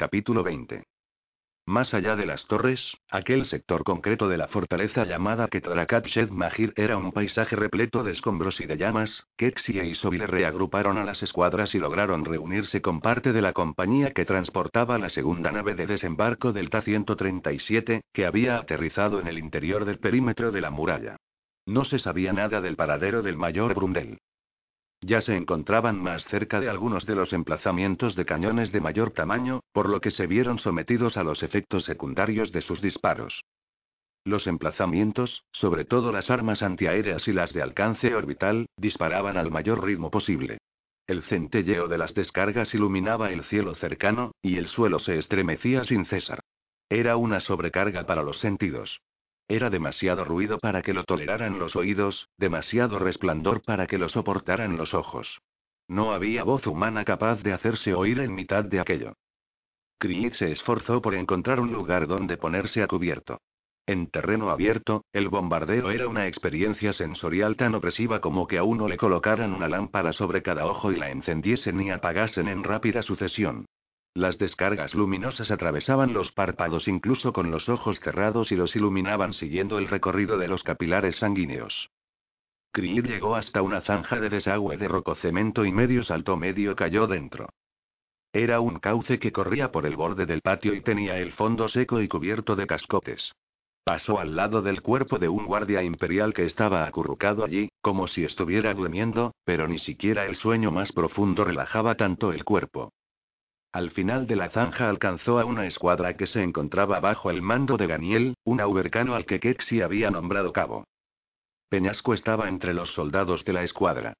Capítulo 20. Más allá de las torres, aquel sector concreto de la fortaleza llamada Ketrakat Shed Mahir era un paisaje repleto de escombros y de llamas. Kexi e Isobile reagruparon a las escuadras y lograron reunirse con parte de la compañía que transportaba la segunda nave de desembarco del Ta-137, que había aterrizado en el interior del perímetro de la muralla. No se sabía nada del paradero del mayor Brundel. Ya se encontraban más cerca de algunos de los emplazamientos de cañones de mayor tamaño, por lo que se vieron sometidos a los efectos secundarios de sus disparos. Los emplazamientos, sobre todo las armas antiaéreas y las de alcance orbital, disparaban al mayor ritmo posible. El centelleo de las descargas iluminaba el cielo cercano, y el suelo se estremecía sin cesar. Era una sobrecarga para los sentidos. Era demasiado ruido para que lo toleraran los oídos, demasiado resplandor para que lo soportaran los ojos. No había voz humana capaz de hacerse oír en mitad de aquello. Creed se esforzó por encontrar un lugar donde ponerse a cubierto. En terreno abierto, el bombardeo era una experiencia sensorial tan opresiva como que a uno le colocaran una lámpara sobre cada ojo y la encendiesen y apagasen en rápida sucesión. Las descargas luminosas atravesaban los párpados incluso con los ojos cerrados y los iluminaban siguiendo el recorrido de los capilares sanguíneos. Creed llegó hasta una zanja de desagüe de rococemento y medio salto medio cayó dentro. Era un cauce que corría por el borde del patio y tenía el fondo seco y cubierto de cascotes. Pasó al lado del cuerpo de un guardia imperial que estaba acurrucado allí, como si estuviera durmiendo, pero ni siquiera el sueño más profundo relajaba tanto el cuerpo. Al final de la zanja alcanzó a una escuadra que se encontraba bajo el mando de Daniel, un aubercano al que Kexi había nombrado cabo. Peñasco estaba entre los soldados de la escuadra.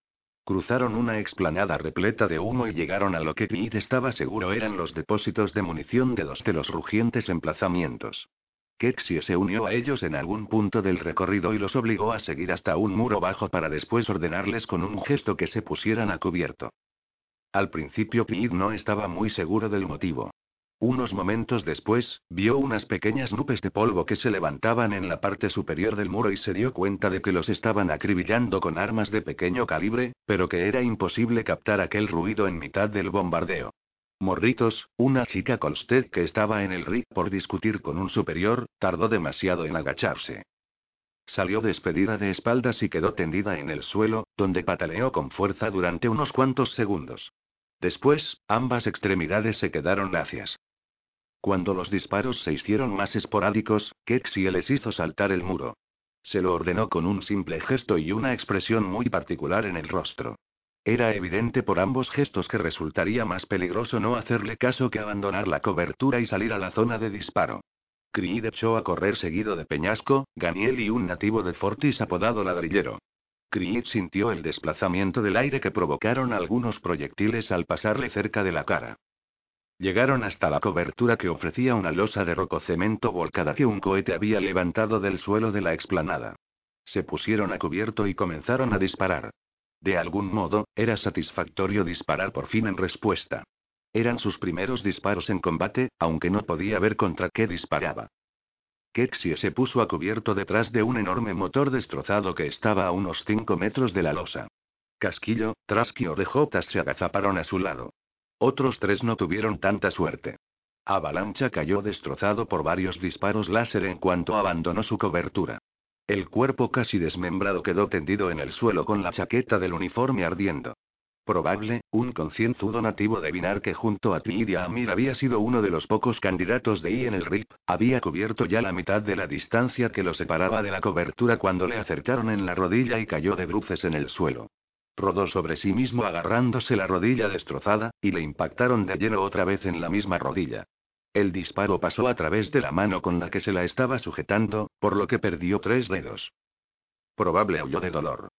Cruzaron una explanada repleta de humo y llegaron a lo que Creed estaba seguro eran los depósitos de munición de dos de los rugientes emplazamientos. Kexi se unió a ellos en algún punto del recorrido y los obligó a seguir hasta un muro bajo para después ordenarles con un gesto que se pusieran a cubierto. Al principio Creed no estaba muy seguro del motivo. Unos momentos después, vio unas pequeñas nubes de polvo que se levantaban en la parte superior del muro y se dio cuenta de que los estaban acribillando con armas de pequeño calibre, pero que era imposible captar aquel ruido en mitad del bombardeo. Morritos, una chica Colstead que estaba en el rig por discutir con un superior, tardó demasiado en agacharse. Salió despedida de espaldas y quedó tendida en el suelo, donde pataleó con fuerza durante unos cuantos segundos. Después, ambas extremidades se quedaron lacias. Cuando los disparos se hicieron más esporádicos, Kexie les hizo saltar el muro. Se lo ordenó con un simple gesto y una expresión muy particular en el rostro. Era evidente por ambos gestos que resultaría más peligroso no hacerle caso que abandonar la cobertura y salir a la zona de disparo. Creed echó a correr seguido de Peñasco, Ganiel y un nativo de Fortis apodado Ladrillero. Creed sintió el desplazamiento del aire que provocaron algunos proyectiles al pasarle cerca de la cara. Llegaron hasta la cobertura que ofrecía una losa de rococemento volcada que un cohete había levantado del suelo de la explanada. Se pusieron a cubierto y comenzaron a disparar. De algún modo, era satisfactorio disparar por fin en respuesta. Eran sus primeros disparos en combate, aunque no podía ver contra qué disparaba. Kexie se puso a cubierto detrás de un enorme motor destrozado que estaba a unos 5 metros de la losa. Casquillo, Trasky o Rejotas se agazaparon a su lado. Otros tres no tuvieron tanta suerte. Avalancha cayó destrozado por varios disparos láser en cuanto abandonó su cobertura. El cuerpo casi desmembrado quedó tendido en el suelo con la chaqueta del uniforme ardiendo. Probable, un concienzudo nativo de Binar que junto a Ti y Amir había sido uno de los pocos candidatos de I en el RIP, había cubierto ya la mitad de la distancia que lo separaba de la cobertura cuando le acertaron en la rodilla y cayó de bruces en el suelo. Rodó sobre sí mismo agarrándose la rodilla destrozada, y le impactaron de lleno otra vez en la misma rodilla. El disparo pasó a través de la mano con la que se la estaba sujetando, por lo que perdió tres dedos. Probable huyó de dolor.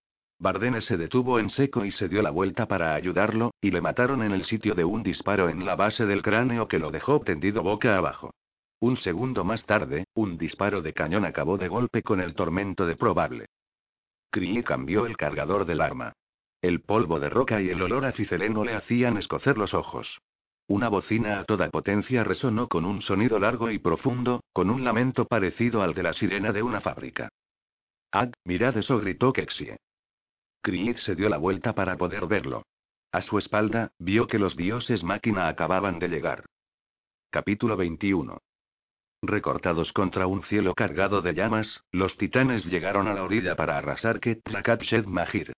Bardene se detuvo en seco y se dio la vuelta para ayudarlo, y le mataron en el sitio de un disparo en la base del cráneo que lo dejó tendido boca abajo. Un segundo más tarde, un disparo de cañón acabó de golpe con el tormento de probable. Cree cambió el cargador del arma. El polvo de roca y el olor a le hacían escocer los ojos. Una bocina a toda potencia resonó con un sonido largo y profundo, con un lamento parecido al de la sirena de una fábrica. ¡Ag, mirad eso! gritó Kexie. Krieg se dio la vuelta para poder verlo. A su espalda, vio que los dioses máquina acababan de llegar. Capítulo 21. Recortados contra un cielo cargado de llamas, los titanes llegaron a la orilla para arrasar Ketrakat Shed Mahir.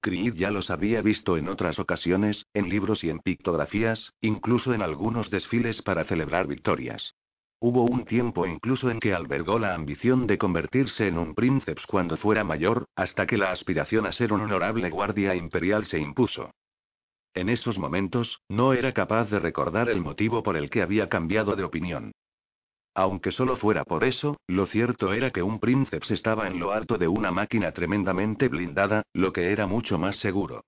Krieg ya los había visto en otras ocasiones, en libros y en pictografías, incluso en algunos desfiles para celebrar victorias. Hubo un tiempo incluso en que albergó la ambición de convertirse en un príncipe cuando fuera mayor, hasta que la aspiración a ser un honorable guardia imperial se impuso. En esos momentos, no era capaz de recordar el motivo por el que había cambiado de opinión. Aunque solo fuera por eso, lo cierto era que un príncipe estaba en lo alto de una máquina tremendamente blindada, lo que era mucho más seguro.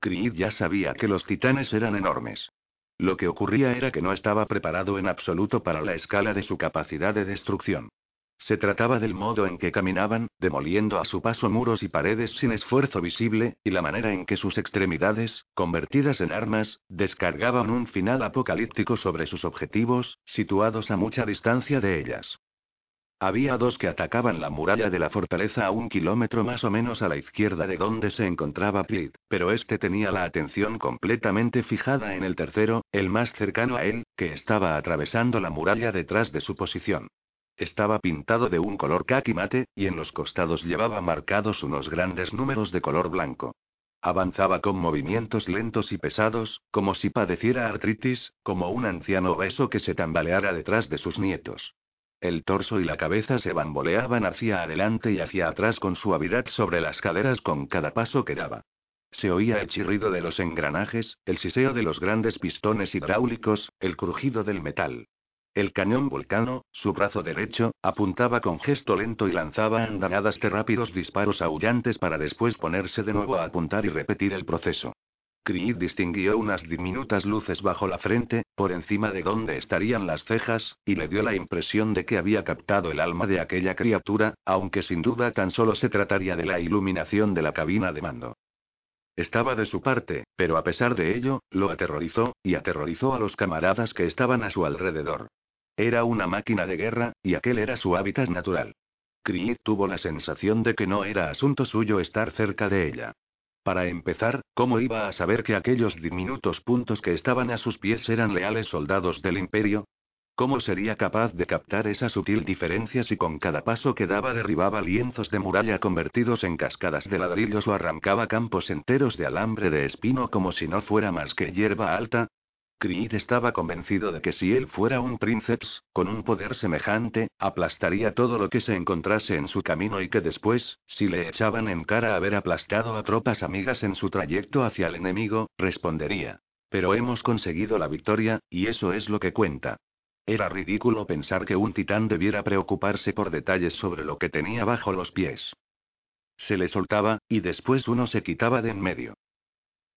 Creed ya sabía que los titanes eran enormes. Lo que ocurría era que no estaba preparado en absoluto para la escala de su capacidad de destrucción. Se trataba del modo en que caminaban, demoliendo a su paso muros y paredes sin esfuerzo visible, y la manera en que sus extremidades, convertidas en armas, descargaban un final apocalíptico sobre sus objetivos, situados a mucha distancia de ellas. Había dos que atacaban la muralla de la fortaleza a un kilómetro más o menos a la izquierda de donde se encontraba Plit, pero este tenía la atención completamente fijada en el tercero, el más cercano a él, que estaba atravesando la muralla detrás de su posición. Estaba pintado de un color kaki mate, y en los costados llevaba marcados unos grandes números de color blanco. Avanzaba con movimientos lentos y pesados, como si padeciera artritis, como un anciano obeso que se tambaleara detrás de sus nietos. El torso y la cabeza se bamboleaban hacia adelante y hacia atrás con suavidad sobre las caderas con cada paso que daba. Se oía el chirrido de los engranajes, el siseo de los grandes pistones hidráulicos, el crujido del metal. El cañón vulcano, su brazo derecho, apuntaba con gesto lento y lanzaba andanadas de rápidos disparos aullantes para después ponerse de nuevo a apuntar y repetir el proceso. Creed distinguió unas diminutas luces bajo la frente, por encima de donde estarían las cejas, y le dio la impresión de que había captado el alma de aquella criatura, aunque sin duda tan solo se trataría de la iluminación de la cabina de mando. Estaba de su parte, pero a pesar de ello, lo aterrorizó, y aterrorizó a los camaradas que estaban a su alrededor. Era una máquina de guerra, y aquel era su hábitat natural. Creed tuvo la sensación de que no era asunto suyo estar cerca de ella. Para empezar, ¿cómo iba a saber que aquellos diminutos puntos que estaban a sus pies eran leales soldados del imperio? ¿Cómo sería capaz de captar esa sutil diferencia si con cada paso que daba derribaba lienzos de muralla convertidos en cascadas de ladrillos o arrancaba campos enteros de alambre de espino como si no fuera más que hierba alta? Creed estaba convencido de que si él fuera un princeps, con un poder semejante, aplastaría todo lo que se encontrase en su camino y que después, si le echaban en cara haber aplastado a tropas amigas en su trayecto hacia el enemigo, respondería. Pero hemos conseguido la victoria, y eso es lo que cuenta. Era ridículo pensar que un titán debiera preocuparse por detalles sobre lo que tenía bajo los pies. Se le soltaba, y después uno se quitaba de en medio.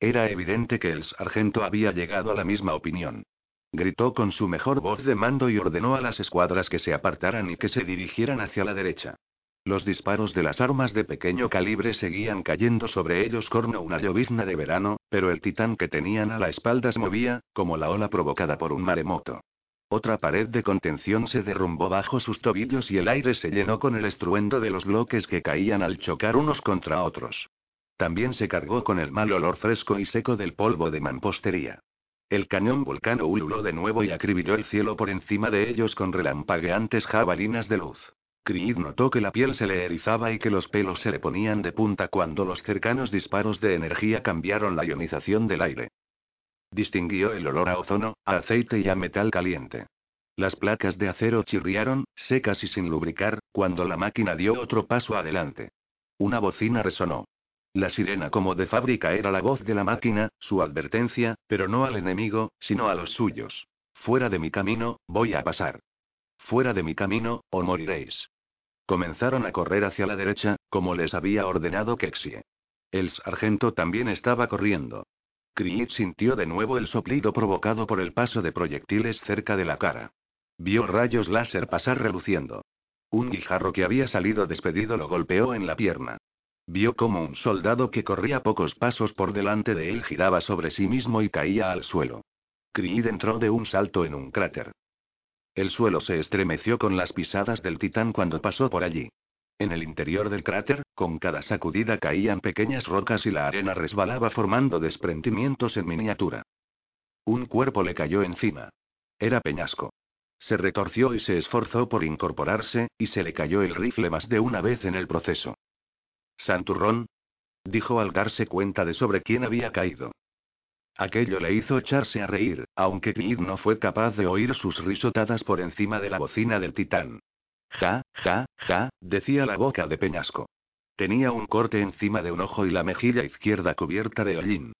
Era evidente que el sargento había llegado a la misma opinión. Gritó con su mejor voz de mando y ordenó a las escuadras que se apartaran y que se dirigieran hacia la derecha. Los disparos de las armas de pequeño calibre seguían cayendo sobre ellos como una llovizna de verano, pero el titán que tenían a la espalda se movía, como la ola provocada por un maremoto. Otra pared de contención se derrumbó bajo sus tobillos y el aire se llenó con el estruendo de los bloques que caían al chocar unos contra otros. También se cargó con el mal olor fresco y seco del polvo de mampostería. El cañón vulcano ululó de nuevo y acribilló el cielo por encima de ellos con relampagueantes jabalinas de luz. Creed notó que la piel se le erizaba y que los pelos se le ponían de punta cuando los cercanos disparos de energía cambiaron la ionización del aire. Distinguió el olor a ozono, a aceite y a metal caliente. Las placas de acero chirriaron, secas y sin lubricar, cuando la máquina dio otro paso adelante. Una bocina resonó. La sirena como de fábrica era la voz de la máquina, su advertencia, pero no al enemigo, sino a los suyos. Fuera de mi camino, voy a pasar. Fuera de mi camino, o moriréis. Comenzaron a correr hacia la derecha, como les había ordenado Kexie. El sargento también estaba corriendo. Creed sintió de nuevo el soplido provocado por el paso de proyectiles cerca de la cara. Vio rayos láser pasar reluciendo. Un guijarro que había salido despedido lo golpeó en la pierna. Vio como un soldado que corría pocos pasos por delante de él giraba sobre sí mismo y caía al suelo. Creed entró de un salto en un cráter. El suelo se estremeció con las pisadas del titán cuando pasó por allí. En el interior del cráter, con cada sacudida caían pequeñas rocas y la arena resbalaba formando desprendimientos en miniatura. Un cuerpo le cayó encima. Era Peñasco. Se retorció y se esforzó por incorporarse, y se le cayó el rifle más de una vez en el proceso. Santurrón. Dijo al darse cuenta de sobre quién había caído. Aquello le hizo echarse a reír, aunque Creed no fue capaz de oír sus risotadas por encima de la bocina del titán. Ja, ja, ja, decía la boca de Peñasco. Tenía un corte encima de un ojo y la mejilla izquierda cubierta de hollín.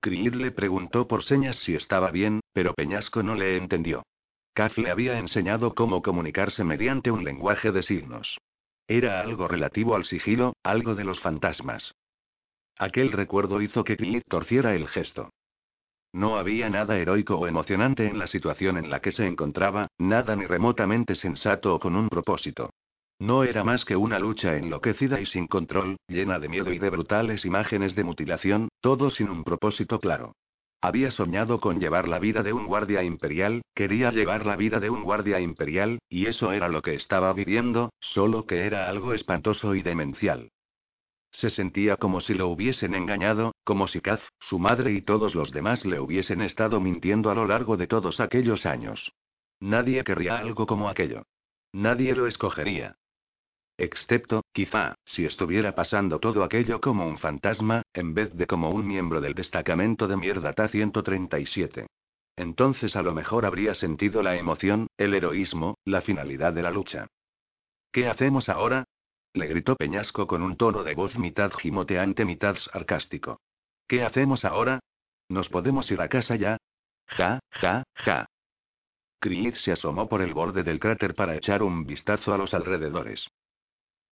Creed le preguntó por señas si estaba bien, pero Peñasco no le entendió. Kaf le había enseñado cómo comunicarse mediante un lenguaje de signos. Era algo relativo al sigilo, algo de los fantasmas. Aquel recuerdo hizo que Creed torciera el gesto. No había nada heroico o emocionante en la situación en la que se encontraba, nada ni remotamente sensato o con un propósito. No era más que una lucha enloquecida y sin control, llena de miedo y de brutales imágenes de mutilación, todo sin un propósito claro. Había soñado con llevar la vida de un guardia imperial, quería llevar la vida de un guardia imperial, y eso era lo que estaba viviendo, solo que era algo espantoso y demencial. Se sentía como si lo hubiesen engañado, como si Kaz, su madre y todos los demás le hubiesen estado mintiendo a lo largo de todos aquellos años. Nadie querría algo como aquello. Nadie lo escogería. Excepto, quizá, si estuviera pasando todo aquello como un fantasma, en vez de como un miembro del destacamento de mierda T-137. Entonces a lo mejor habría sentido la emoción, el heroísmo, la finalidad de la lucha. ¿Qué hacemos ahora? Le gritó Peñasco con un tono de voz mitad gimoteante, mitad sarcástico. ¿Qué hacemos ahora? ¿Nos podemos ir a casa ya? Ja, ja, ja. Creed se asomó por el borde del cráter para echar un vistazo a los alrededores.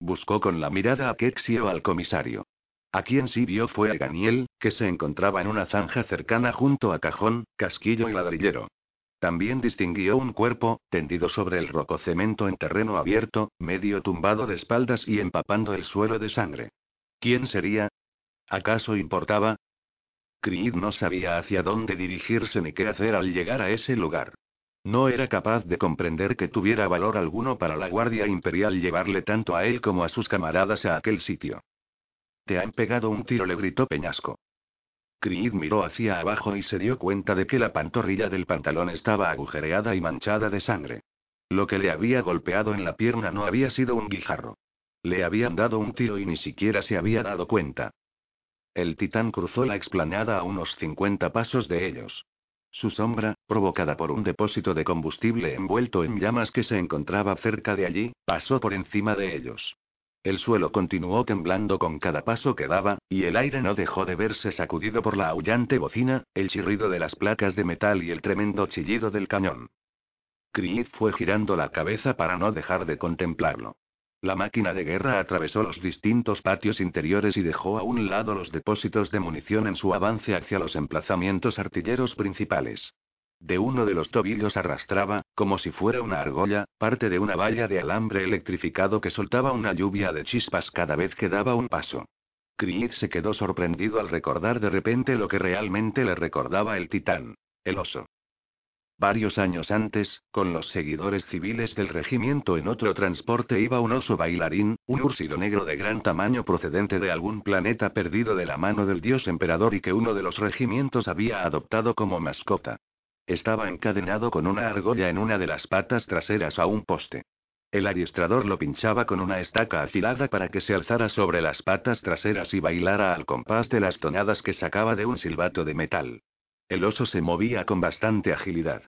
Buscó con la mirada a Kexi o al comisario. A quien sí vio fue a Ganiel, que se encontraba en una zanja cercana junto a cajón, casquillo y ladrillero. También distinguió un cuerpo, tendido sobre el roco cemento en terreno abierto, medio tumbado de espaldas y empapando el suelo de sangre. ¿Quién sería? ¿Acaso importaba? Creed no sabía hacia dónde dirigirse ni qué hacer al llegar a ese lugar. No era capaz de comprender que tuviera valor alguno para la Guardia Imperial llevarle tanto a él como a sus camaradas a aquel sitio. Te han pegado un tiro, le gritó Peñasco. Creed miró hacia abajo y se dio cuenta de que la pantorrilla del pantalón estaba agujereada y manchada de sangre. Lo que le había golpeado en la pierna no había sido un guijarro. Le habían dado un tiro y ni siquiera se había dado cuenta. El titán cruzó la explanada a unos 50 pasos de ellos. Su sombra, provocada por un depósito de combustible envuelto en llamas que se encontraba cerca de allí, pasó por encima de ellos. El suelo continuó temblando con cada paso que daba, y el aire no dejó de verse sacudido por la aullante bocina, el chirrido de las placas de metal y el tremendo chillido del cañón. Creed fue girando la cabeza para no dejar de contemplarlo. La máquina de guerra atravesó los distintos patios interiores y dejó a un lado los depósitos de munición en su avance hacia los emplazamientos artilleros principales. De uno de los tobillos arrastraba, como si fuera una argolla, parte de una valla de alambre electrificado que soltaba una lluvia de chispas cada vez que daba un paso. Creed se quedó sorprendido al recordar de repente lo que realmente le recordaba el titán, el oso. Varios años antes, con los seguidores civiles del regimiento en otro transporte iba un oso bailarín, un úrsilo negro de gran tamaño procedente de algún planeta perdido de la mano del dios emperador y que uno de los regimientos había adoptado como mascota. Estaba encadenado con una argolla en una de las patas traseras a un poste. El adiestrador lo pinchaba con una estaca afilada para que se alzara sobre las patas traseras y bailara al compás de las tonadas que sacaba de un silbato de metal. El oso se movía con bastante agilidad.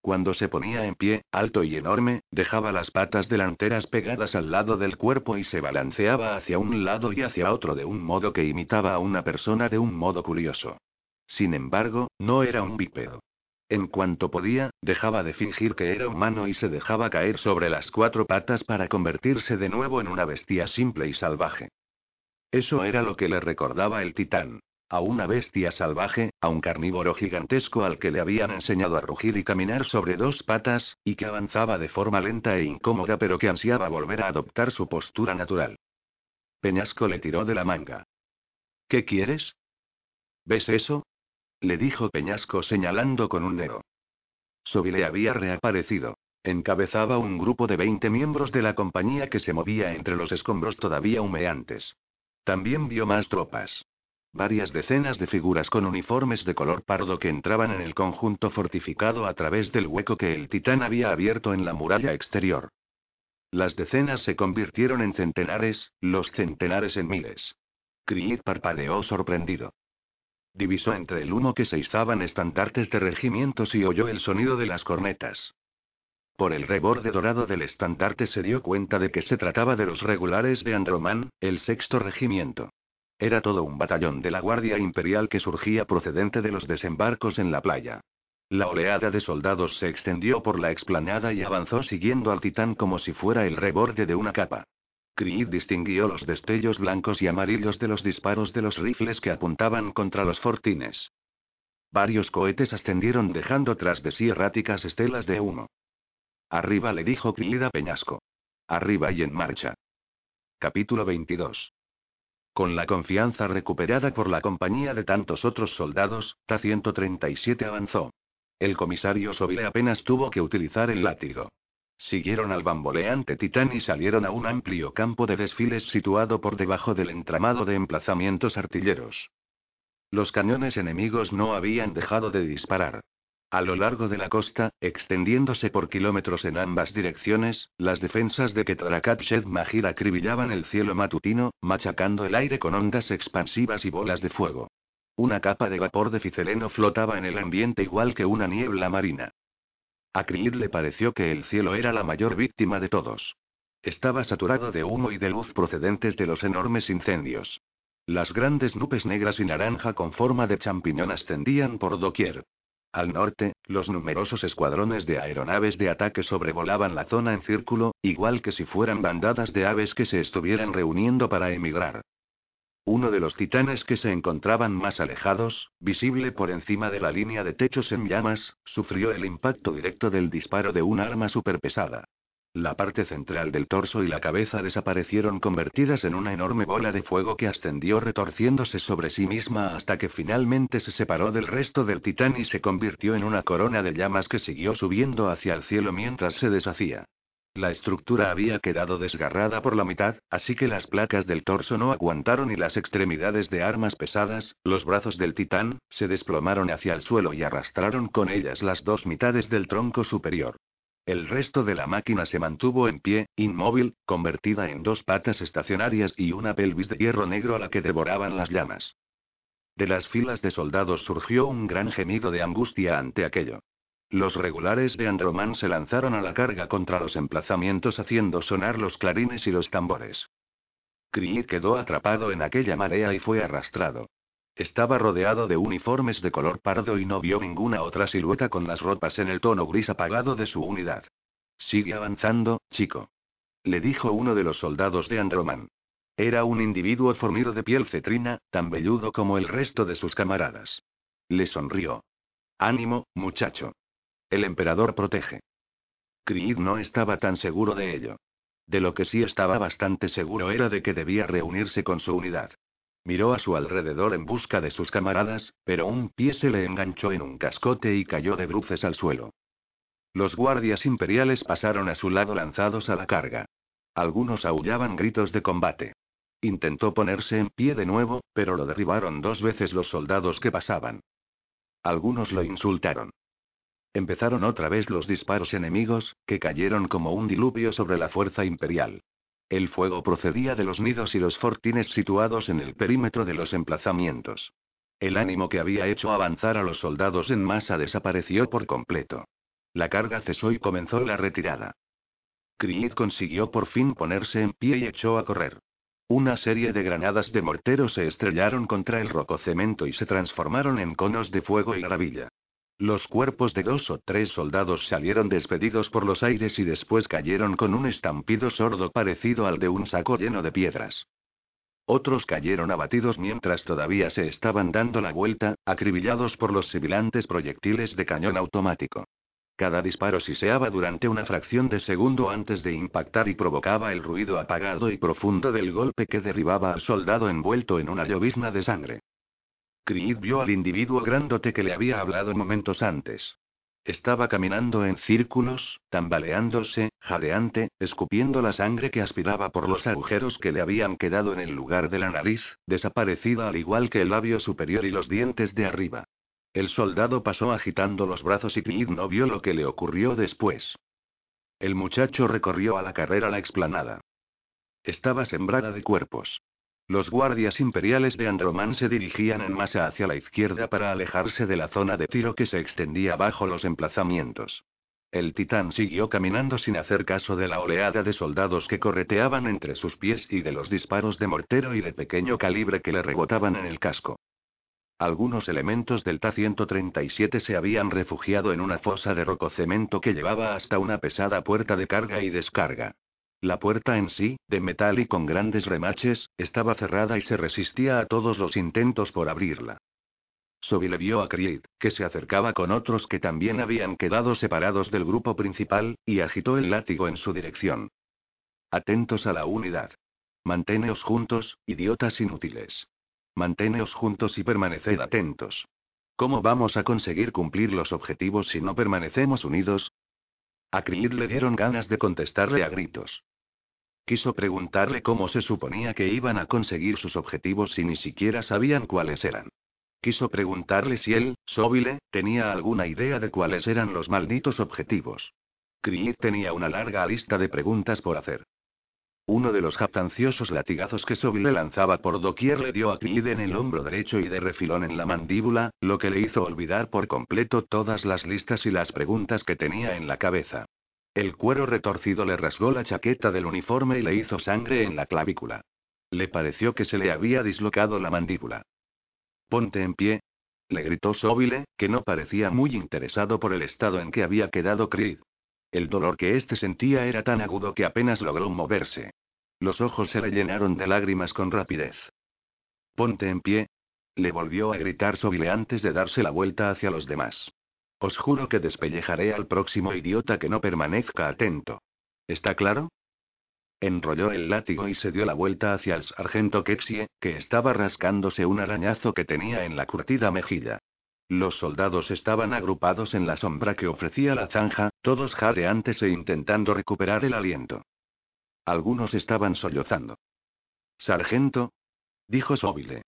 Cuando se ponía en pie, alto y enorme, dejaba las patas delanteras pegadas al lado del cuerpo y se balanceaba hacia un lado y hacia otro de un modo que imitaba a una persona de un modo curioso. Sin embargo, no era un bípedo. En cuanto podía, dejaba de fingir que era humano y se dejaba caer sobre las cuatro patas para convertirse de nuevo en una bestia simple y salvaje. Eso era lo que le recordaba el titán. A una bestia salvaje, a un carnívoro gigantesco al que le habían enseñado a rugir y caminar sobre dos patas, y que avanzaba de forma lenta e incómoda pero que ansiaba volver a adoptar su postura natural. Peñasco le tiró de la manga. ¿Qué quieres? ¿Ves eso? le dijo Peñasco señalando con un dedo. Sobile había reaparecido. Encabezaba un grupo de 20 miembros de la compañía que se movía entre los escombros todavía humeantes. También vio más tropas. Varias decenas de figuras con uniformes de color pardo que entraban en el conjunto fortificado a través del hueco que el titán había abierto en la muralla exterior. Las decenas se convirtieron en centenares, los centenares en miles. Creed parpadeó sorprendido. Divisó entre el humo que se izaban estandartes de regimientos y oyó el sonido de las cornetas. Por el reborde dorado del estandarte se dio cuenta de que se trataba de los regulares de Andromán, el sexto regimiento. Era todo un batallón de la Guardia Imperial que surgía procedente de los desembarcos en la playa. La oleada de soldados se extendió por la explanada y avanzó siguiendo al titán como si fuera el reborde de una capa. Creed distinguió los destellos blancos y amarillos de los disparos de los rifles que apuntaban contra los fortines. Varios cohetes ascendieron dejando tras de sí erráticas estelas de humo. Arriba le dijo Crida Peñasco. Arriba y en marcha. Capítulo 22. Con la confianza recuperada por la compañía de tantos otros soldados, Ta-137 avanzó. El comisario Sobile apenas tuvo que utilizar el látigo. Siguieron al bamboleante titán y salieron a un amplio campo de desfiles situado por debajo del entramado de emplazamientos artilleros. Los cañones enemigos no habían dejado de disparar. A lo largo de la costa, extendiéndose por kilómetros en ambas direcciones, las defensas de Ketrakat Mahir acribillaban el cielo matutino, machacando el aire con ondas expansivas y bolas de fuego. Una capa de vapor de ficeleno flotaba en el ambiente igual que una niebla marina. A Creed le pareció que el cielo era la mayor víctima de todos. Estaba saturado de humo y de luz procedentes de los enormes incendios. Las grandes nubes negras y naranja con forma de champiñón ascendían por doquier. Al norte, los numerosos escuadrones de aeronaves de ataque sobrevolaban la zona en círculo, igual que si fueran bandadas de aves que se estuvieran reuniendo para emigrar. Uno de los titanes que se encontraban más alejados, visible por encima de la línea de techos en llamas, sufrió el impacto directo del disparo de un arma superpesada. La parte central del torso y la cabeza desaparecieron convertidas en una enorme bola de fuego que ascendió retorciéndose sobre sí misma hasta que finalmente se separó del resto del titán y se convirtió en una corona de llamas que siguió subiendo hacia el cielo mientras se deshacía. La estructura había quedado desgarrada por la mitad, así que las placas del torso no aguantaron y las extremidades de armas pesadas, los brazos del titán, se desplomaron hacia el suelo y arrastraron con ellas las dos mitades del tronco superior. El resto de la máquina se mantuvo en pie, inmóvil, convertida en dos patas estacionarias y una pelvis de hierro negro a la que devoraban las llamas. De las filas de soldados surgió un gran gemido de angustia ante aquello. Los regulares de Andromán se lanzaron a la carga contra los emplazamientos haciendo sonar los clarines y los tambores. Creed quedó atrapado en aquella marea y fue arrastrado. Estaba rodeado de uniformes de color pardo y no vio ninguna otra silueta con las ropas en el tono gris apagado de su unidad. Sigue avanzando, chico. Le dijo uno de los soldados de Androman. Era un individuo fornido de piel cetrina, tan velludo como el resto de sus camaradas. Le sonrió. Ánimo, muchacho. El emperador protege. Creed no estaba tan seguro de ello. De lo que sí estaba bastante seguro era de que debía reunirse con su unidad. Miró a su alrededor en busca de sus camaradas, pero un pie se le enganchó en un cascote y cayó de bruces al suelo. Los guardias imperiales pasaron a su lado lanzados a la carga. Algunos aullaban gritos de combate. Intentó ponerse en pie de nuevo, pero lo derribaron dos veces los soldados que pasaban. Algunos lo insultaron. Empezaron otra vez los disparos enemigos, que cayeron como un diluvio sobre la fuerza imperial. El fuego procedía de los nidos y los fortines situados en el perímetro de los emplazamientos. El ánimo que había hecho avanzar a los soldados en masa desapareció por completo. La carga cesó y comenzó la retirada. Creed consiguió por fin ponerse en pie y echó a correr. Una serie de granadas de mortero se estrellaron contra el rococemento y se transformaron en conos de fuego y gravilla. Los cuerpos de dos o tres soldados salieron despedidos por los aires y después cayeron con un estampido sordo parecido al de un saco lleno de piedras. Otros cayeron abatidos mientras todavía se estaban dando la vuelta, acribillados por los sibilantes proyectiles de cañón automático. Cada disparo siseaba durante una fracción de segundo antes de impactar y provocaba el ruido apagado y profundo del golpe que derribaba al soldado envuelto en una llovizna de sangre. Creed vio al individuo grandote que le había hablado momentos antes. Estaba caminando en círculos, tambaleándose, jadeante, escupiendo la sangre que aspiraba por los agujeros que le habían quedado en el lugar de la nariz, desaparecida al igual que el labio superior y los dientes de arriba. El soldado pasó agitando los brazos y Creed no vio lo que le ocurrió después. El muchacho recorrió a la carrera la explanada. Estaba sembrada de cuerpos. Los guardias imperiales de Androman se dirigían en masa hacia la izquierda para alejarse de la zona de tiro que se extendía bajo los emplazamientos. El titán siguió caminando sin hacer caso de la oleada de soldados que correteaban entre sus pies y de los disparos de mortero y de pequeño calibre que le rebotaban en el casco. Algunos elementos del Ta-137 se habían refugiado en una fosa de rococemento que llevaba hasta una pesada puerta de carga y descarga. La puerta en sí, de metal y con grandes remaches, estaba cerrada y se resistía a todos los intentos por abrirla. le vio a Creed, que se acercaba con otros que también habían quedado separados del grupo principal, y agitó el látigo en su dirección. Atentos a la unidad. Manténeos juntos, idiotas inútiles. Manténeos juntos y permaneced atentos. ¿Cómo vamos a conseguir cumplir los objetivos si no permanecemos unidos? A Creed le dieron ganas de contestarle a gritos. Quiso preguntarle cómo se suponía que iban a conseguir sus objetivos si ni siquiera sabían cuáles eran. Quiso preguntarle si él, Sóbile, tenía alguna idea de cuáles eran los malditos objetivos. Creed tenía una larga lista de preguntas por hacer. Uno de los jactanciosos latigazos que Sóbile lanzaba por doquier le dio a Creed en el hombro derecho y de refilón en la mandíbula, lo que le hizo olvidar por completo todas las listas y las preguntas que tenía en la cabeza. El cuero retorcido le rasgó la chaqueta del uniforme y le hizo sangre en la clavícula. Le pareció que se le había dislocado la mandíbula. Ponte en pie. Le gritó Sóbile, que no parecía muy interesado por el estado en que había quedado Creed. El dolor que éste sentía era tan agudo que apenas logró moverse. Los ojos se le llenaron de lágrimas con rapidez. Ponte en pie. Le volvió a gritar Sóbile antes de darse la vuelta hacia los demás. Os juro que despellejaré al próximo idiota que no permanezca atento. ¿Está claro? Enrolló el látigo y se dio la vuelta hacia el sargento Kexie, que estaba rascándose un arañazo que tenía en la curtida mejilla. Los soldados estaban agrupados en la sombra que ofrecía la zanja, todos jadeantes e intentando recuperar el aliento. Algunos estaban sollozando. Sargento, dijo Sóbile.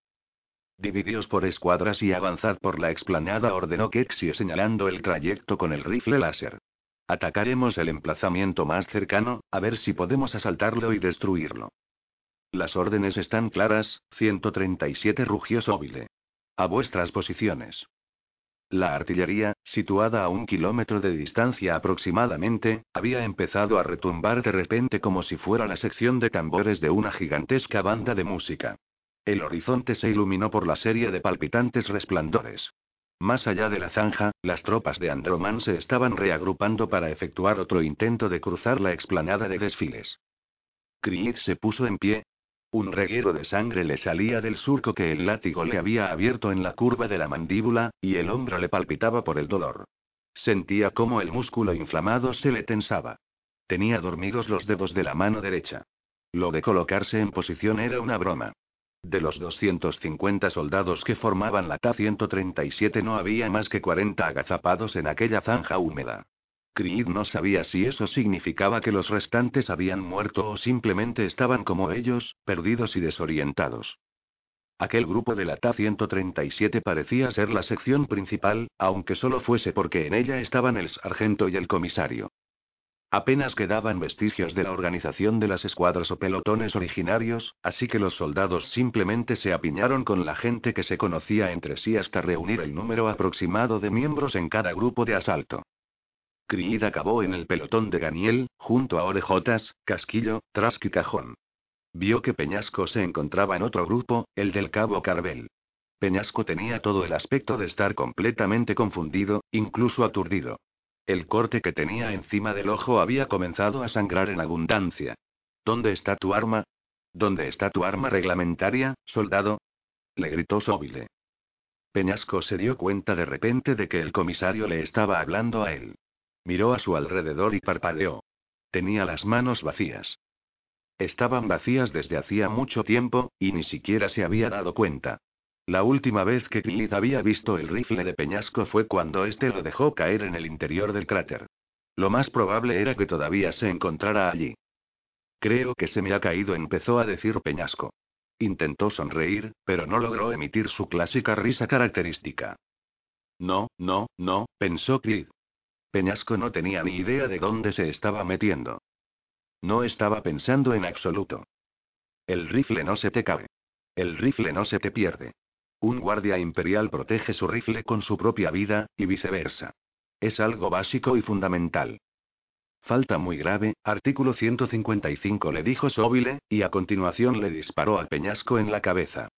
Dividíos por escuadras y avanzad por la explanada, ordenó Kexie señalando el trayecto con el rifle láser. Atacaremos el emplazamiento más cercano, a ver si podemos asaltarlo y destruirlo. Las órdenes están claras, 137 rugió Sóbile. A vuestras posiciones. La artillería, situada a un kilómetro de distancia aproximadamente, había empezado a retumbar de repente como si fuera la sección de tambores de una gigantesca banda de música. El horizonte se iluminó por la serie de palpitantes resplandores. Más allá de la zanja, las tropas de Androman se estaban reagrupando para efectuar otro intento de cruzar la explanada de desfiles. Creed se puso en pie. Un reguero de sangre le salía del surco que el látigo le había abierto en la curva de la mandíbula, y el hombro le palpitaba por el dolor. Sentía cómo el músculo inflamado se le tensaba. Tenía dormidos los dedos de la mano derecha. Lo de colocarse en posición era una broma. De los 250 soldados que formaban la Ta-137 no había más que 40 agazapados en aquella zanja húmeda. Creed no sabía si eso significaba que los restantes habían muerto o simplemente estaban como ellos, perdidos y desorientados. Aquel grupo de la Ta-137 parecía ser la sección principal, aunque solo fuese porque en ella estaban el sargento y el comisario. Apenas quedaban vestigios de la organización de las escuadras o pelotones originarios, así que los soldados simplemente se apiñaron con la gente que se conocía entre sí hasta reunir el número aproximado de miembros en cada grupo de asalto. Creed acabó en el pelotón de Ganiel, junto a Orejotas, Casquillo, Trask y Cajón. Vio que Peñasco se encontraba en otro grupo, el del cabo Carvel. Peñasco tenía todo el aspecto de estar completamente confundido, incluso aturdido. El corte que tenía encima del ojo había comenzado a sangrar en abundancia. ¿Dónde está tu arma? ¿Dónde está tu arma reglamentaria, soldado? Le gritó Sóbile. Peñasco se dio cuenta de repente de que el comisario le estaba hablando a él. Miró a su alrededor y parpadeó. Tenía las manos vacías. Estaban vacías desde hacía mucho tiempo, y ni siquiera se había dado cuenta. La última vez que Clint había visto el rifle de Peñasco fue cuando éste lo dejó caer en el interior del cráter. Lo más probable era que todavía se encontrara allí. Creo que se me ha caído, empezó a decir Peñasco. Intentó sonreír, pero no logró emitir su clásica risa característica. No, no, no, pensó Creed. Peñasco no tenía ni idea de dónde se estaba metiendo. No estaba pensando en absoluto. El rifle no se te cabe. El rifle no se te pierde. Un guardia imperial protege su rifle con su propia vida, y viceversa. Es algo básico y fundamental. Falta muy grave, artículo 155 le dijo Sóbile, y a continuación le disparó a Peñasco en la cabeza.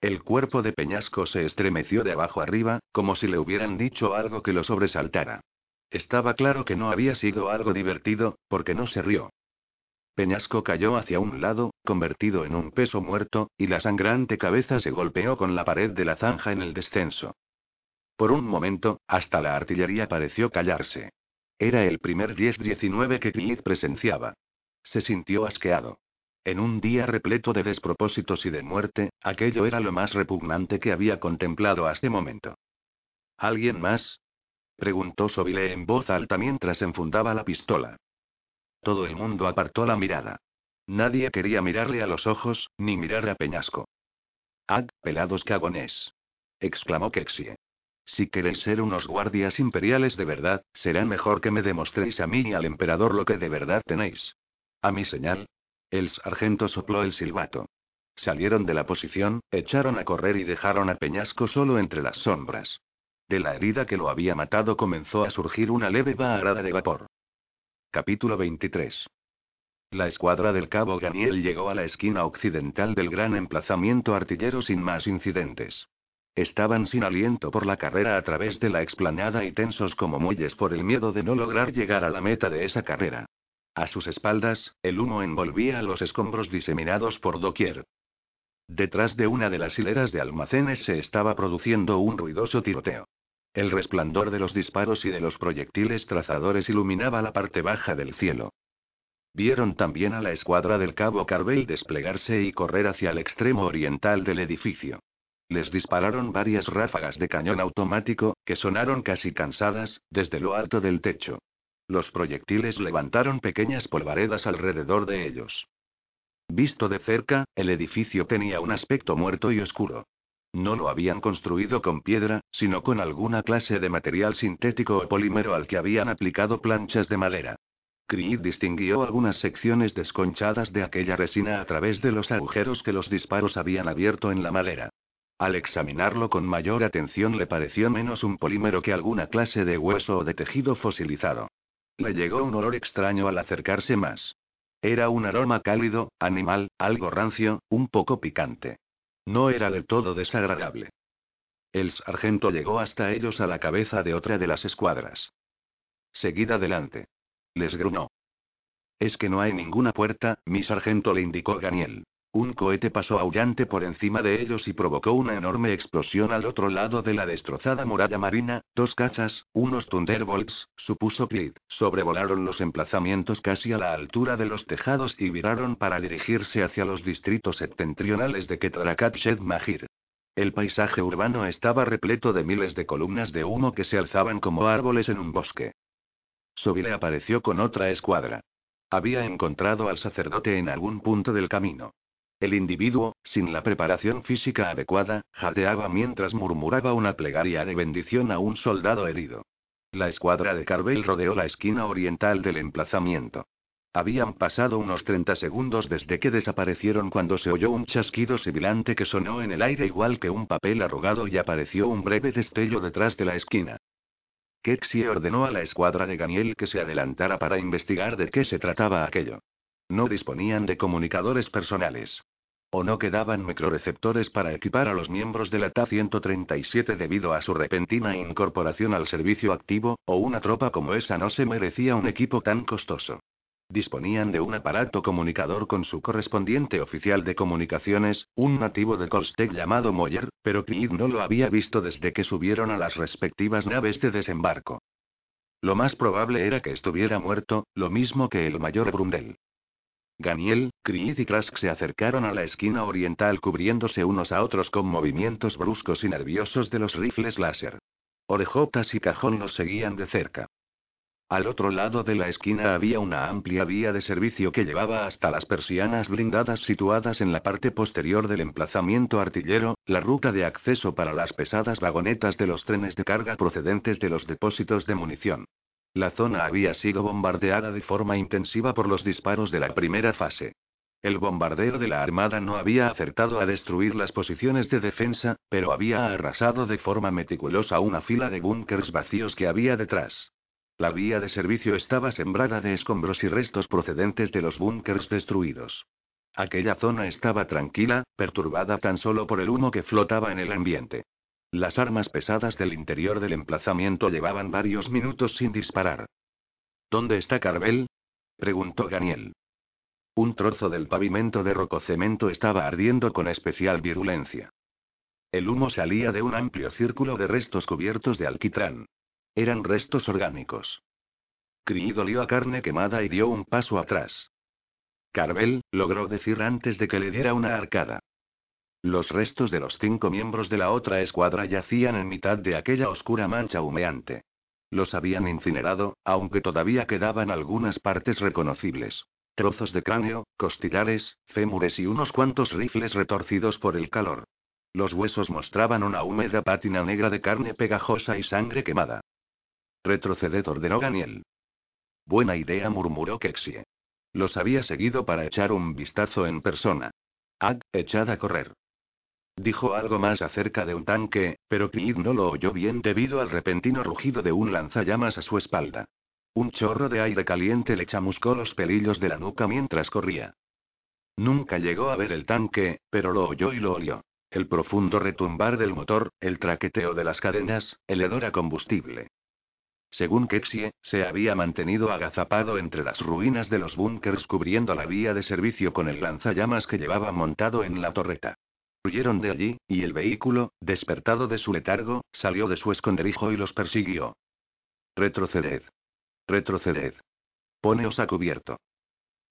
El cuerpo de Peñasco se estremeció de abajo arriba, como si le hubieran dicho algo que lo sobresaltara. Estaba claro que no había sido algo divertido, porque no se rió. Peñasco cayó hacia un lado, convertido en un peso muerto, y la sangrante cabeza se golpeó con la pared de la zanja en el descenso. Por un momento, hasta la artillería pareció callarse. Era el primer 10-19 que Clint presenciaba. Se sintió asqueado. En un día repleto de despropósitos y de muerte, aquello era lo más repugnante que había contemplado hasta momento. ¿Alguien más? preguntó Sobile en voz alta mientras enfundaba la pistola. Todo el mundo apartó la mirada. Nadie quería mirarle a los ojos, ni mirar a Peñasco. ¡Ag, pelados cagones! exclamó Kexie. Si queréis ser unos guardias imperiales de verdad, será mejor que me demostréis a mí y al emperador lo que de verdad tenéis. A mi señal. El sargento sopló el silbato. Salieron de la posición, echaron a correr y dejaron a Peñasco solo entre las sombras. De la herida que lo había matado comenzó a surgir una leve vaharada de vapor. Capítulo 23. La escuadra del cabo Ganiel llegó a la esquina occidental del gran emplazamiento artillero sin más incidentes. Estaban sin aliento por la carrera a través de la explanada y tensos como muelles por el miedo de no lograr llegar a la meta de esa carrera. A sus espaldas, el humo envolvía a los escombros diseminados por doquier. Detrás de una de las hileras de almacenes se estaba produciendo un ruidoso tiroteo. El resplandor de los disparos y de los proyectiles trazadores iluminaba la parte baja del cielo. Vieron también a la escuadra del cabo Carvel desplegarse y correr hacia el extremo oriental del edificio. Les dispararon varias ráfagas de cañón automático, que sonaron casi cansadas, desde lo alto del techo. Los proyectiles levantaron pequeñas polvaredas alrededor de ellos. Visto de cerca, el edificio tenía un aspecto muerto y oscuro. No lo habían construido con piedra, sino con alguna clase de material sintético o polímero al que habían aplicado planchas de madera. Creed distinguió algunas secciones desconchadas de aquella resina a través de los agujeros que los disparos habían abierto en la madera. Al examinarlo con mayor atención le pareció menos un polímero que alguna clase de hueso o de tejido fosilizado. Le llegó un olor extraño al acercarse más. Era un aroma cálido, animal, algo rancio, un poco picante. No era del todo desagradable. El sargento llegó hasta ellos a la cabeza de otra de las escuadras. Seguid adelante. Les grunó. Es que no hay ninguna puerta, mi sargento le indicó Daniel. Un cohete pasó aullante por encima de ellos y provocó una enorme explosión al otro lado de la destrozada muralla marina, dos cachas, unos Thunderbolts, supuso Clyde, sobrevolaron los emplazamientos casi a la altura de los tejados y viraron para dirigirse hacia los distritos septentrionales de Ketrakat Shed Mahir. El paisaje urbano estaba repleto de miles de columnas de humo que se alzaban como árboles en un bosque. Sobile apareció con otra escuadra. Había encontrado al sacerdote en algún punto del camino. El individuo, sin la preparación física adecuada, jadeaba mientras murmuraba una plegaria de bendición a un soldado herido. La escuadra de Carvel rodeó la esquina oriental del emplazamiento. Habían pasado unos 30 segundos desde que desaparecieron cuando se oyó un chasquido sibilante que sonó en el aire igual que un papel arrugado y apareció un breve destello detrás de la esquina. Kexie ordenó a la escuadra de Daniel que se adelantara para investigar de qué se trataba aquello. No disponían de comunicadores personales. O no quedaban microreceptores para equipar a los miembros de la TA-137 debido a su repentina incorporación al servicio activo, o una tropa como esa no se merecía un equipo tan costoso. Disponían de un aparato comunicador con su correspondiente oficial de comunicaciones, un nativo de Colstec llamado Moyer, pero Creed no lo había visto desde que subieron a las respectivas naves de desembarco. Lo más probable era que estuviera muerto, lo mismo que el mayor Brundel. Ganiel, Creed y Trask se acercaron a la esquina oriental cubriéndose unos a otros con movimientos bruscos y nerviosos de los rifles láser. Orejotas y cajón los seguían de cerca. Al otro lado de la esquina había una amplia vía de servicio que llevaba hasta las persianas blindadas situadas en la parte posterior del emplazamiento artillero, la ruta de acceso para las pesadas vagonetas de los trenes de carga procedentes de los depósitos de munición. La zona había sido bombardeada de forma intensiva por los disparos de la primera fase. El bombardeo de la Armada no había acertado a destruir las posiciones de defensa, pero había arrasado de forma meticulosa una fila de búnkers vacíos que había detrás. La vía de servicio estaba sembrada de escombros y restos procedentes de los búnkers destruidos. Aquella zona estaba tranquila, perturbada tan solo por el humo que flotaba en el ambiente. Las armas pesadas del interior del emplazamiento llevaban varios minutos sin disparar. ¿Dónde está Carvel? preguntó Daniel. Un trozo del pavimento de rococemento estaba ardiendo con especial virulencia. El humo salía de un amplio círculo de restos cubiertos de alquitrán. Eran restos orgánicos. Creed olió a carne quemada y dio un paso atrás. Carvel, logró decir antes de que le diera una arcada. Los restos de los cinco miembros de la otra escuadra yacían en mitad de aquella oscura mancha humeante. Los habían incinerado, aunque todavía quedaban algunas partes reconocibles. Trozos de cráneo, costillares, fémures y unos cuantos rifles retorcidos por el calor. Los huesos mostraban una húmeda pátina negra de carne pegajosa y sangre quemada. Retroceded, ordenó Daniel. Buena idea, murmuró Kexie. Los había seguido para echar un vistazo en persona. Ag, echad a correr. Dijo algo más acerca de un tanque, pero Creed no lo oyó bien debido al repentino rugido de un lanzallamas a su espalda. Un chorro de aire caliente le chamuscó los pelillos de la nuca mientras corría. Nunca llegó a ver el tanque, pero lo oyó y lo olió. El profundo retumbar del motor, el traqueteo de las cadenas, el hedor a combustible. Según Kexie, se había mantenido agazapado entre las ruinas de los búnkers cubriendo la vía de servicio con el lanzallamas que llevaba montado en la torreta. De allí, y el vehículo, despertado de su letargo, salió de su esconderijo y los persiguió. Retroceded. Retroceded. Poneos a cubierto.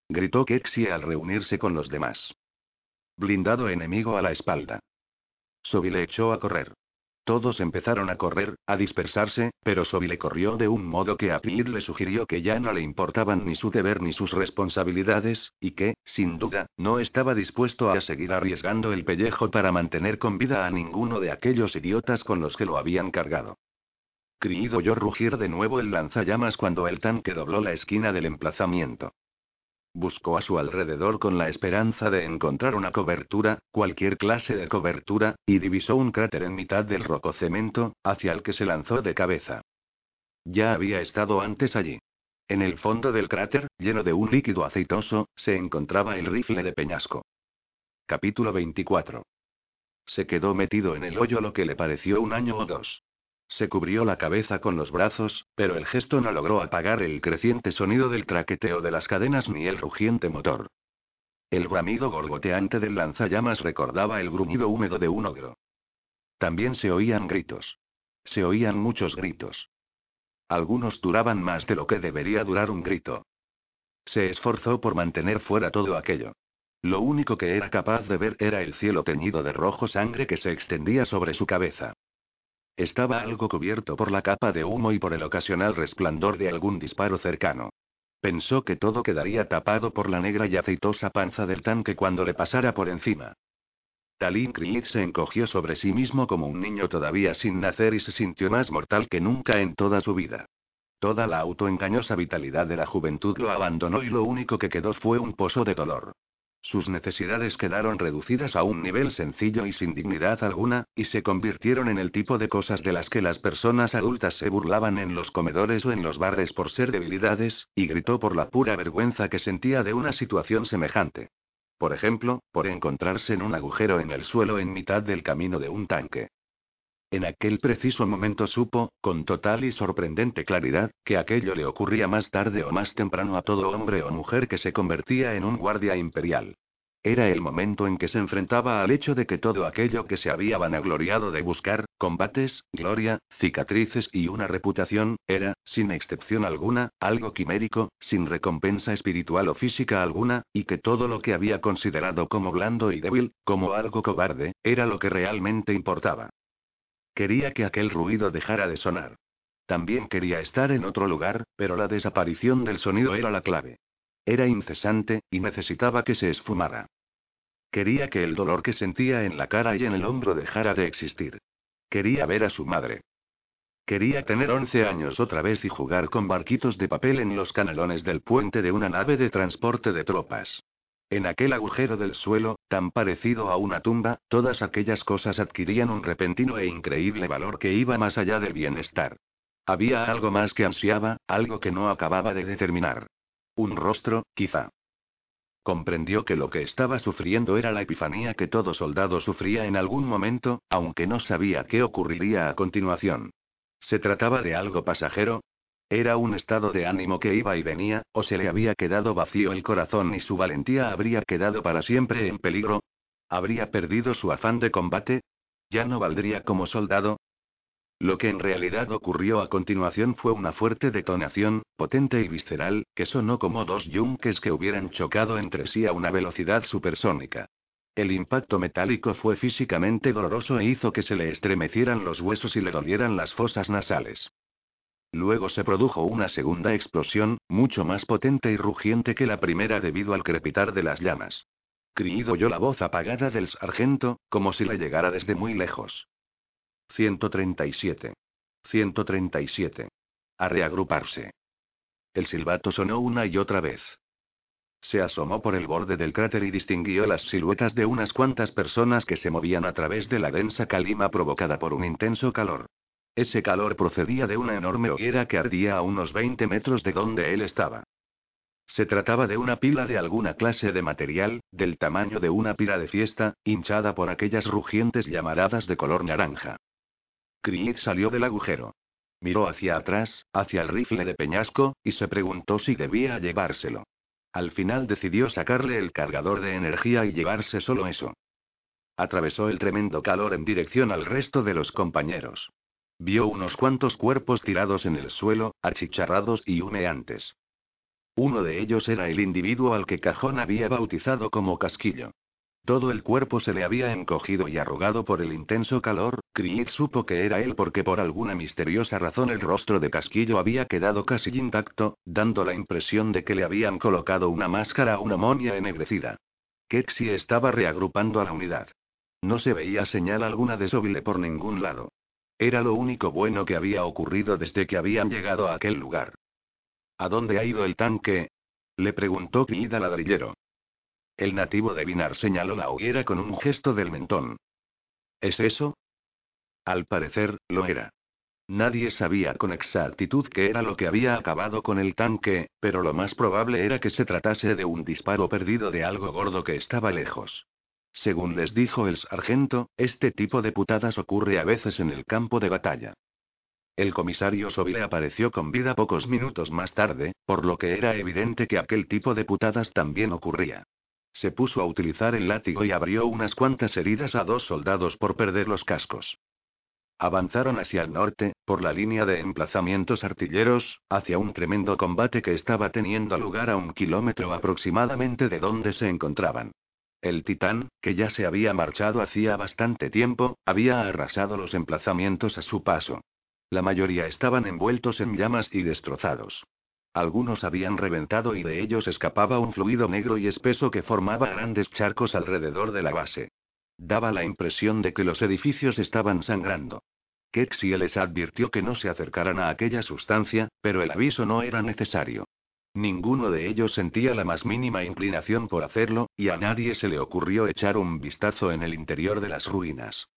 Gritó Kexie al reunirse con los demás. Blindado enemigo a la espalda. Sobi le echó a correr. Todos empezaron a correr, a dispersarse, pero le corrió de un modo que a Pete le sugirió que ya no le importaban ni su deber ni sus responsabilidades, y que, sin duda, no estaba dispuesto a seguir arriesgando el pellejo para mantener con vida a ninguno de aquellos idiotas con los que lo habían cargado. Creed oyó rugir de nuevo el lanzallamas cuando el tanque dobló la esquina del emplazamiento. Buscó a su alrededor con la esperanza de encontrar una cobertura, cualquier clase de cobertura, y divisó un cráter en mitad del rococemento, hacia el que se lanzó de cabeza. Ya había estado antes allí. En el fondo del cráter, lleno de un líquido aceitoso, se encontraba el rifle de peñasco. Capítulo 24. Se quedó metido en el hoyo lo que le pareció un año o dos. Se cubrió la cabeza con los brazos, pero el gesto no logró apagar el creciente sonido del traqueteo de las cadenas ni el rugiente motor. El bramido gorgoteante del lanzallamas recordaba el gruñido húmedo de un ogro. También se oían gritos. Se oían muchos gritos. Algunos duraban más de lo que debería durar un grito. Se esforzó por mantener fuera todo aquello. Lo único que era capaz de ver era el cielo teñido de rojo sangre que se extendía sobre su cabeza. Estaba algo cubierto por la capa de humo y por el ocasional resplandor de algún disparo cercano. Pensó que todo quedaría tapado por la negra y aceitosa panza del tanque cuando le pasara por encima. Talín Creed se encogió sobre sí mismo como un niño todavía sin nacer y se sintió más mortal que nunca en toda su vida. Toda la autoengañosa vitalidad de la juventud lo abandonó y lo único que quedó fue un pozo de dolor. Sus necesidades quedaron reducidas a un nivel sencillo y sin dignidad alguna, y se convirtieron en el tipo de cosas de las que las personas adultas se burlaban en los comedores o en los bares por ser debilidades, y gritó por la pura vergüenza que sentía de una situación semejante. Por ejemplo, por encontrarse en un agujero en el suelo en mitad del camino de un tanque. En aquel preciso momento supo, con total y sorprendente claridad, que aquello le ocurría más tarde o más temprano a todo hombre o mujer que se convertía en un guardia imperial. Era el momento en que se enfrentaba al hecho de que todo aquello que se había vanagloriado de buscar, combates, gloria, cicatrices y una reputación, era, sin excepción alguna, algo quimérico, sin recompensa espiritual o física alguna, y que todo lo que había considerado como blando y débil, como algo cobarde, era lo que realmente importaba. Quería que aquel ruido dejara de sonar. También quería estar en otro lugar, pero la desaparición del sonido era la clave. Era incesante, y necesitaba que se esfumara. Quería que el dolor que sentía en la cara y en el hombro dejara de existir. Quería ver a su madre. Quería tener 11 años otra vez y jugar con barquitos de papel en los canalones del puente de una nave de transporte de tropas. En aquel agujero del suelo, tan parecido a una tumba, todas aquellas cosas adquirían un repentino e increíble valor que iba más allá del bienestar. Había algo más que ansiaba, algo que no acababa de determinar. Un rostro, quizá. Comprendió que lo que estaba sufriendo era la epifanía que todo soldado sufría en algún momento, aunque no sabía qué ocurriría a continuación. ¿Se trataba de algo pasajero? Era un estado de ánimo que iba y venía, o se le había quedado vacío el corazón y su valentía habría quedado para siempre en peligro. ¿Habría perdido su afán de combate? ¿Ya no valdría como soldado? Lo que en realidad ocurrió a continuación fue una fuerte detonación, potente y visceral, que sonó como dos yunques que hubieran chocado entre sí a una velocidad supersónica. El impacto metálico fue físicamente doloroso e hizo que se le estremecieran los huesos y le dolieran las fosas nasales. Luego se produjo una segunda explosión, mucho más potente y rugiente que la primera debido al crepitar de las llamas. Creed oyó la voz apagada del sargento, como si le llegara desde muy lejos. 137. 137. A reagruparse. El silbato sonó una y otra vez. Se asomó por el borde del cráter y distinguió las siluetas de unas cuantas personas que se movían a través de la densa calima provocada por un intenso calor. Ese calor procedía de una enorme hoguera que ardía a unos 20 metros de donde él estaba. Se trataba de una pila de alguna clase de material, del tamaño de una pila de fiesta, hinchada por aquellas rugientes llamaradas de color naranja. Creed salió del agujero. Miró hacia atrás, hacia el rifle de peñasco, y se preguntó si debía llevárselo. Al final decidió sacarle el cargador de energía y llevarse solo eso. Atravesó el tremendo calor en dirección al resto de los compañeros. Vio unos cuantos cuerpos tirados en el suelo, achicharrados y humeantes. Uno de ellos era el individuo al que Cajón había bautizado como Casquillo. Todo el cuerpo se le había encogido y arrugado por el intenso calor, Creed supo que era él porque por alguna misteriosa razón el rostro de Casquillo había quedado casi intacto, dando la impresión de que le habían colocado una máscara a una monia ennegrecida. Kexi estaba reagrupando a la unidad. No se veía señal alguna de Sobile por ningún lado. Era lo único bueno que había ocurrido desde que habían llegado a aquel lugar. ¿A dónde ha ido el tanque? le preguntó al ladrillero. El nativo de Vinar señaló la hoguera con un gesto del mentón. ¿Es eso? Al parecer, lo era. Nadie sabía con exactitud qué era lo que había acabado con el tanque, pero lo más probable era que se tratase de un disparo perdido de algo gordo que estaba lejos. Según les dijo el sargento, este tipo de putadas ocurre a veces en el campo de batalla. El comisario Sobile apareció con vida pocos minutos más tarde, por lo que era evidente que aquel tipo de putadas también ocurría. Se puso a utilizar el látigo y abrió unas cuantas heridas a dos soldados por perder los cascos. Avanzaron hacia el norte, por la línea de emplazamientos artilleros, hacia un tremendo combate que estaba teniendo lugar a un kilómetro aproximadamente de donde se encontraban. El titán, que ya se había marchado hacía bastante tiempo, había arrasado los emplazamientos a su paso. La mayoría estaban envueltos en llamas y destrozados. Algunos habían reventado y de ellos escapaba un fluido negro y espeso que formaba grandes charcos alrededor de la base. Daba la impresión de que los edificios estaban sangrando. Kexie les advirtió que no se acercaran a aquella sustancia, pero el aviso no era necesario. Ninguno de ellos sentía la más mínima inclinación por hacerlo, y a nadie se le ocurrió echar un vistazo en el interior de las ruinas.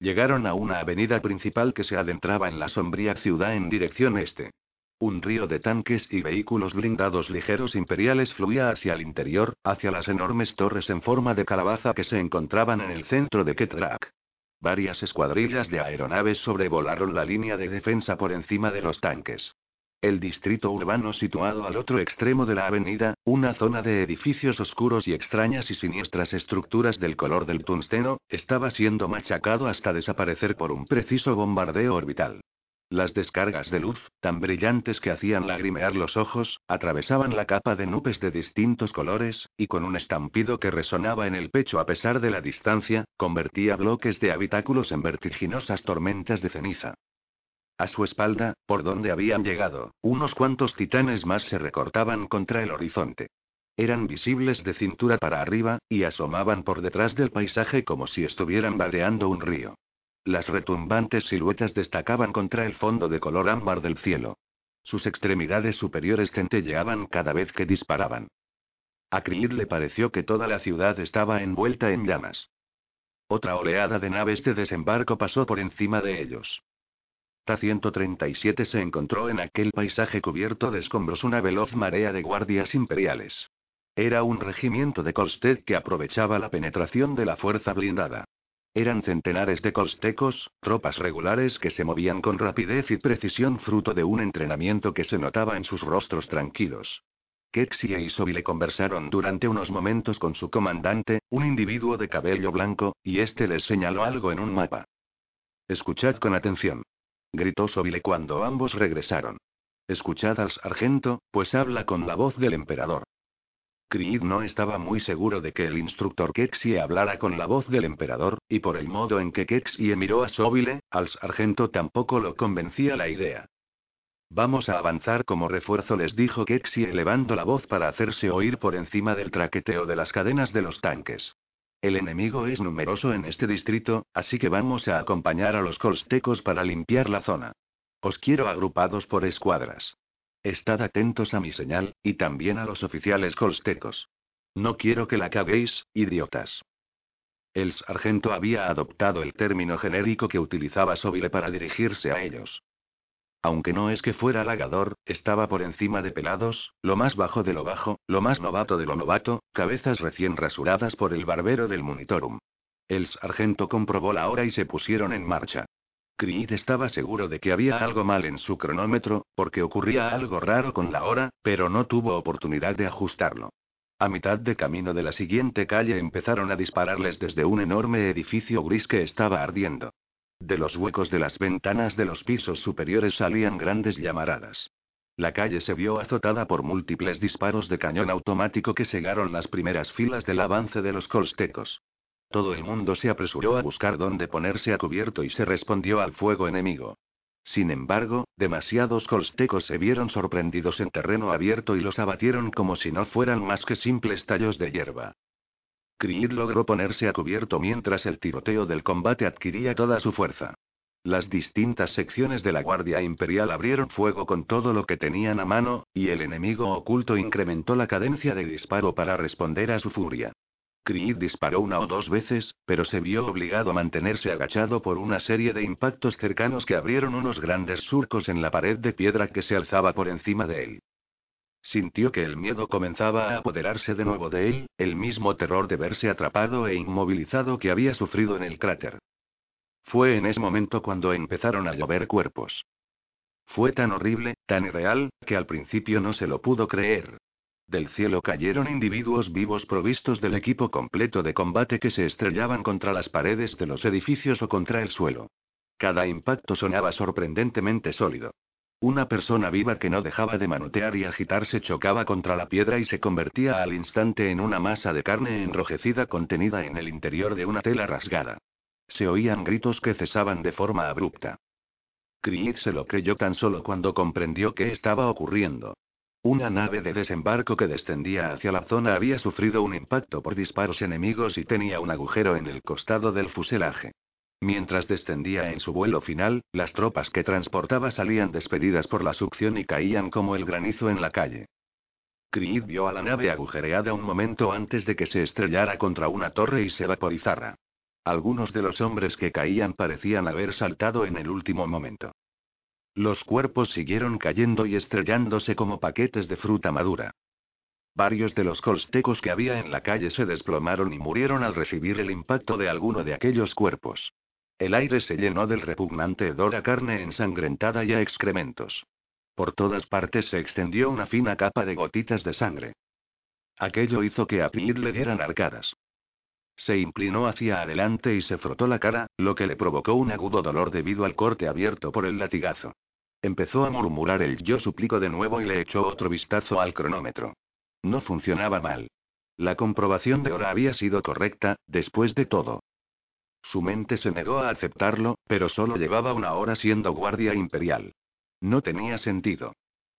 Llegaron a una avenida principal que se adentraba en la sombría ciudad en dirección este. Un río de tanques y vehículos blindados ligeros imperiales fluía hacia el interior, hacia las enormes torres en forma de calabaza que se encontraban en el centro de Ketrak. Varias escuadrillas de aeronaves sobrevolaron la línea de defensa por encima de los tanques. El distrito urbano situado al otro extremo de la avenida, una zona de edificios oscuros y extrañas y siniestras estructuras del color del tungsteno, estaba siendo machacado hasta desaparecer por un preciso bombardeo orbital. Las descargas de luz, tan brillantes que hacían lagrimear los ojos, atravesaban la capa de nubes de distintos colores, y con un estampido que resonaba en el pecho a pesar de la distancia, convertía bloques de habitáculos en vertiginosas tormentas de ceniza. A su espalda, por donde habían llegado, unos cuantos titanes más se recortaban contra el horizonte. Eran visibles de cintura para arriba, y asomaban por detrás del paisaje como si estuvieran vadeando un río. Las retumbantes siluetas destacaban contra el fondo de color ámbar del cielo. Sus extremidades superiores centelleaban cada vez que disparaban. A Creed le pareció que toda la ciudad estaba envuelta en llamas. Otra oleada de naves de desembarco pasó por encima de ellos. Ta-137 se encontró en aquel paisaje cubierto de escombros una veloz marea de guardias imperiales. Era un regimiento de Kolsted que aprovechaba la penetración de la fuerza blindada. Eran centenares de colstecos, tropas regulares que se movían con rapidez y precisión fruto de un entrenamiento que se notaba en sus rostros tranquilos. Kexia y Sobi le conversaron durante unos momentos con su comandante, un individuo de cabello blanco, y este les señaló algo en un mapa. Escuchad con atención. Gritó Sobile cuando ambos regresaron. Escuchad al sargento, pues habla con la voz del emperador. Creed no estaba muy seguro de que el instructor Kexie hablara con la voz del emperador, y por el modo en que Kexie miró a Sobile, al sargento tampoco lo convencía la idea. Vamos a avanzar como refuerzo, les dijo Kexie elevando la voz para hacerse oír por encima del traqueteo de las cadenas de los tanques. El enemigo es numeroso en este distrito, así que vamos a acompañar a los colstecos para limpiar la zona. Os quiero agrupados por escuadras. Estad atentos a mi señal, y también a los oficiales colstecos. No quiero que la caguéis, idiotas. El sargento había adoptado el término genérico que utilizaba Sobile para dirigirse a ellos. Aunque no es que fuera halagador, estaba por encima de pelados, lo más bajo de lo bajo, lo más novato de lo novato, cabezas recién rasuradas por el barbero del monitorum. El sargento comprobó la hora y se pusieron en marcha. Creed estaba seguro de que había algo mal en su cronómetro, porque ocurría algo raro con la hora, pero no tuvo oportunidad de ajustarlo. A mitad de camino de la siguiente calle empezaron a dispararles desde un enorme edificio gris que estaba ardiendo. De los huecos de las ventanas de los pisos superiores salían grandes llamaradas. La calle se vio azotada por múltiples disparos de cañón automático que cegaron las primeras filas del avance de los colstecos. Todo el mundo se apresuró a buscar dónde ponerse a cubierto y se respondió al fuego enemigo. Sin embargo, demasiados colstecos se vieron sorprendidos en terreno abierto y los abatieron como si no fueran más que simples tallos de hierba. Creed logró ponerse a cubierto mientras el tiroteo del combate adquiría toda su fuerza. Las distintas secciones de la Guardia Imperial abrieron fuego con todo lo que tenían a mano, y el enemigo oculto incrementó la cadencia de disparo para responder a su furia. Creed disparó una o dos veces, pero se vio obligado a mantenerse agachado por una serie de impactos cercanos que abrieron unos grandes surcos en la pared de piedra que se alzaba por encima de él. Sintió que el miedo comenzaba a apoderarse de nuevo de él, el mismo terror de verse atrapado e inmovilizado que había sufrido en el cráter. Fue en ese momento cuando empezaron a llover cuerpos. Fue tan horrible, tan irreal, que al principio no se lo pudo creer. Del cielo cayeron individuos vivos provistos del equipo completo de combate que se estrellaban contra las paredes de los edificios o contra el suelo. Cada impacto sonaba sorprendentemente sólido. Una persona viva que no dejaba de manotear y agitarse chocaba contra la piedra y se convertía al instante en una masa de carne enrojecida contenida en el interior de una tela rasgada. Se oían gritos que cesaban de forma abrupta. Creed se lo creyó tan solo cuando comprendió qué estaba ocurriendo. Una nave de desembarco que descendía hacia la zona había sufrido un impacto por disparos enemigos y tenía un agujero en el costado del fuselaje. Mientras descendía en su vuelo final, las tropas que transportaba salían despedidas por la succión y caían como el granizo en la calle. Creed vio a la nave agujereada un momento antes de que se estrellara contra una torre y se vaporizara. Algunos de los hombres que caían parecían haber saltado en el último momento. Los cuerpos siguieron cayendo y estrellándose como paquetes de fruta madura. Varios de los colstecos que había en la calle se desplomaron y murieron al recibir el impacto de alguno de aquellos cuerpos. El aire se llenó del repugnante hedor a carne ensangrentada y a excrementos. Por todas partes se extendió una fina capa de gotitas de sangre. Aquello hizo que a Pete le dieran arcadas. Se inclinó hacia adelante y se frotó la cara, lo que le provocó un agudo dolor debido al corte abierto por el latigazo. Empezó a murmurar el yo suplico de nuevo y le echó otro vistazo al cronómetro. No funcionaba mal. La comprobación de hora había sido correcta, después de todo. Su mente se negó a aceptarlo, pero solo llevaba una hora siendo guardia imperial. No tenía sentido.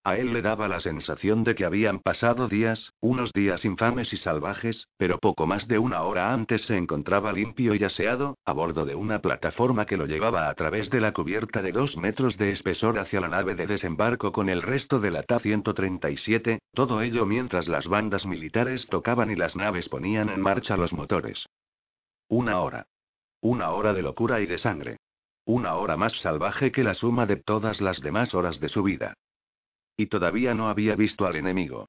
A él le daba la sensación de que habían pasado días, unos días infames y salvajes, pero poco más de una hora antes se encontraba limpio y aseado, a bordo de una plataforma que lo llevaba a través de la cubierta de dos metros de espesor hacia la nave de desembarco con el resto de la Ta-137, todo ello mientras las bandas militares tocaban y las naves ponían en marcha los motores. Una hora. Una hora de locura y de sangre. Una hora más salvaje que la suma de todas las demás horas de su vida. Y todavía no había visto al enemigo.